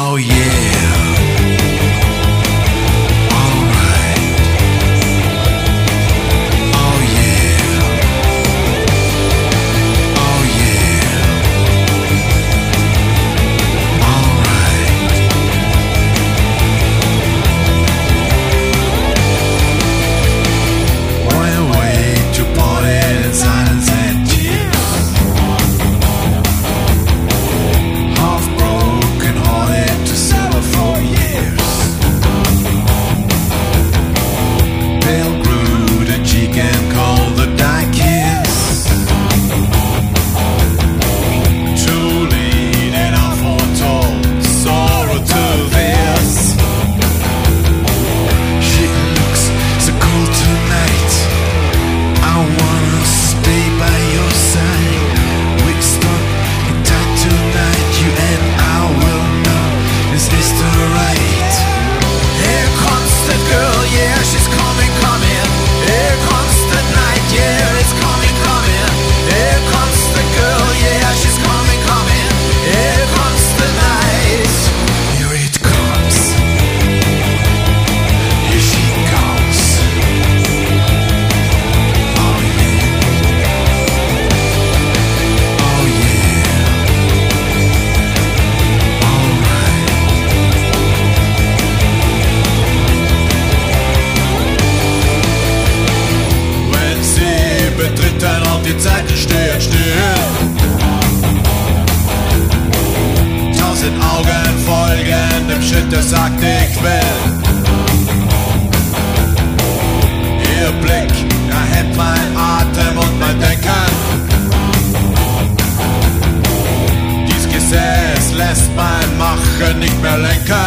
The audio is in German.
Oh yeah. die Zeit steht still. Tausend Augen folgen dem Schritt, der sagt, ich will. Ihr Blick erhält mein Atem und mein Denken. Dies Gesetz lässt mein Machen nicht mehr lenken.